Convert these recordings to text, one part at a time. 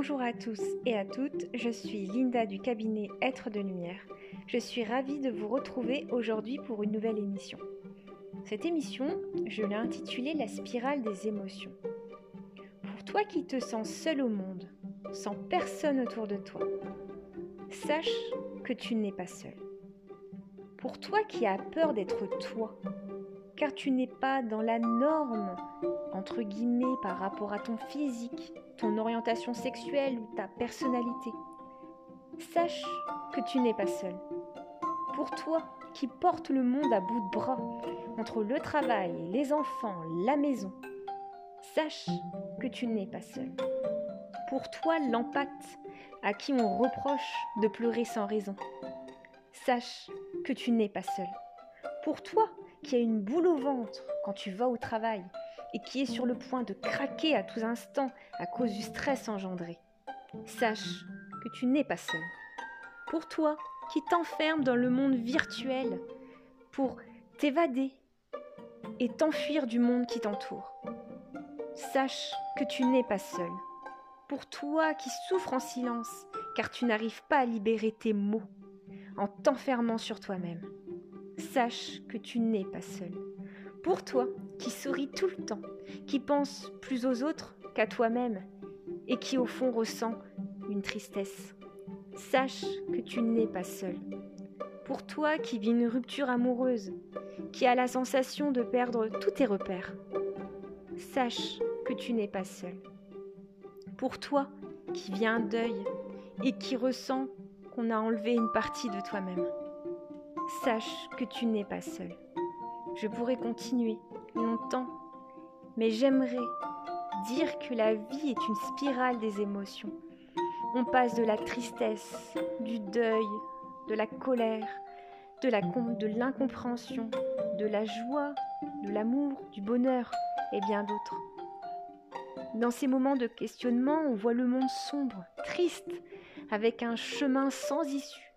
Bonjour à tous et à toutes, je suis Linda du cabinet Être de Lumière. Je suis ravie de vous retrouver aujourd'hui pour une nouvelle émission. Cette émission, je l'ai intitulée La spirale des émotions. Pour toi qui te sens seul au monde, sans personne autour de toi, sache que tu n'es pas seul. Pour toi qui as peur d'être toi, car tu n'es pas dans la norme, entre guillemets, par rapport à ton physique, ton orientation sexuelle ou ta personnalité. Sache que tu n'es pas seul. Pour toi qui porte le monde à bout de bras, entre le travail, les enfants, la maison, sache que tu n'es pas seul. Pour toi l'empathe à qui on reproche de pleurer sans raison, sache que tu n'es pas seul. Pour toi qui a une boule au ventre quand tu vas au travail et qui est sur le point de craquer à tous instants à cause du stress engendré, sache que tu n'es pas seul. Pour toi qui t'enferme dans le monde virtuel pour t'évader et t'enfuir du monde qui t'entoure, sache que tu n'es pas seul. Pour toi qui souffres en silence car tu n'arrives pas à libérer tes mots en t'enfermant sur toi-même, sache que tu n'es pas seul. Pour toi, qui souris tout le temps, qui pense plus aux autres qu'à toi-même, et qui au fond ressent une tristesse, sache que tu n'es pas seul. Pour toi qui vis une rupture amoureuse, qui a la sensation de perdre tous tes repères, sache que tu n'es pas seul. Pour toi qui vis un deuil et qui ressent qu'on a enlevé une partie de toi-même, sache que tu n'es pas seul. Je pourrais continuer longtemps, mais j'aimerais dire que la vie est une spirale des émotions. On passe de la tristesse, du deuil, de la colère, de la de l'incompréhension, de la joie, de l'amour, du bonheur et bien d'autres. Dans ces moments de questionnement, on voit le monde sombre, triste, avec un chemin sans issue.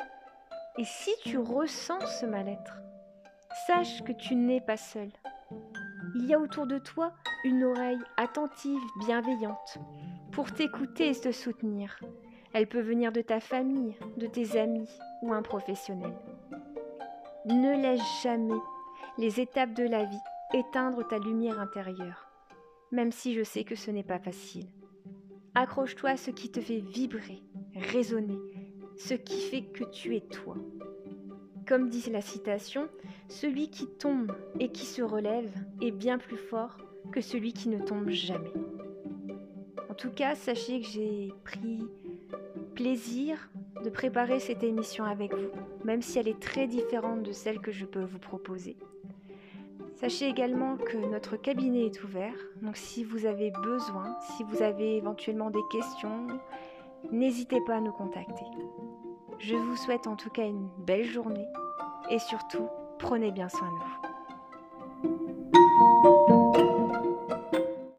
Et si tu ressens ce mal-être, sache que tu n'es pas seul. Il y a autour de toi une oreille attentive, bienveillante, pour t'écouter et te soutenir. Elle peut venir de ta famille, de tes amis ou un professionnel. Ne laisse jamais les étapes de la vie éteindre ta lumière intérieure, même si je sais que ce n'est pas facile. Accroche-toi à ce qui te fait vibrer, résonner, ce qui fait que tu es toi. Comme dit la citation, celui qui tombe et qui se relève est bien plus fort que celui qui ne tombe jamais. En tout cas, sachez que j'ai pris plaisir de préparer cette émission avec vous, même si elle est très différente de celle que je peux vous proposer. Sachez également que notre cabinet est ouvert, donc si vous avez besoin, si vous avez éventuellement des questions, n'hésitez pas à nous contacter. Je vous souhaite en tout cas une belle journée et surtout, prenez bien soin de vous.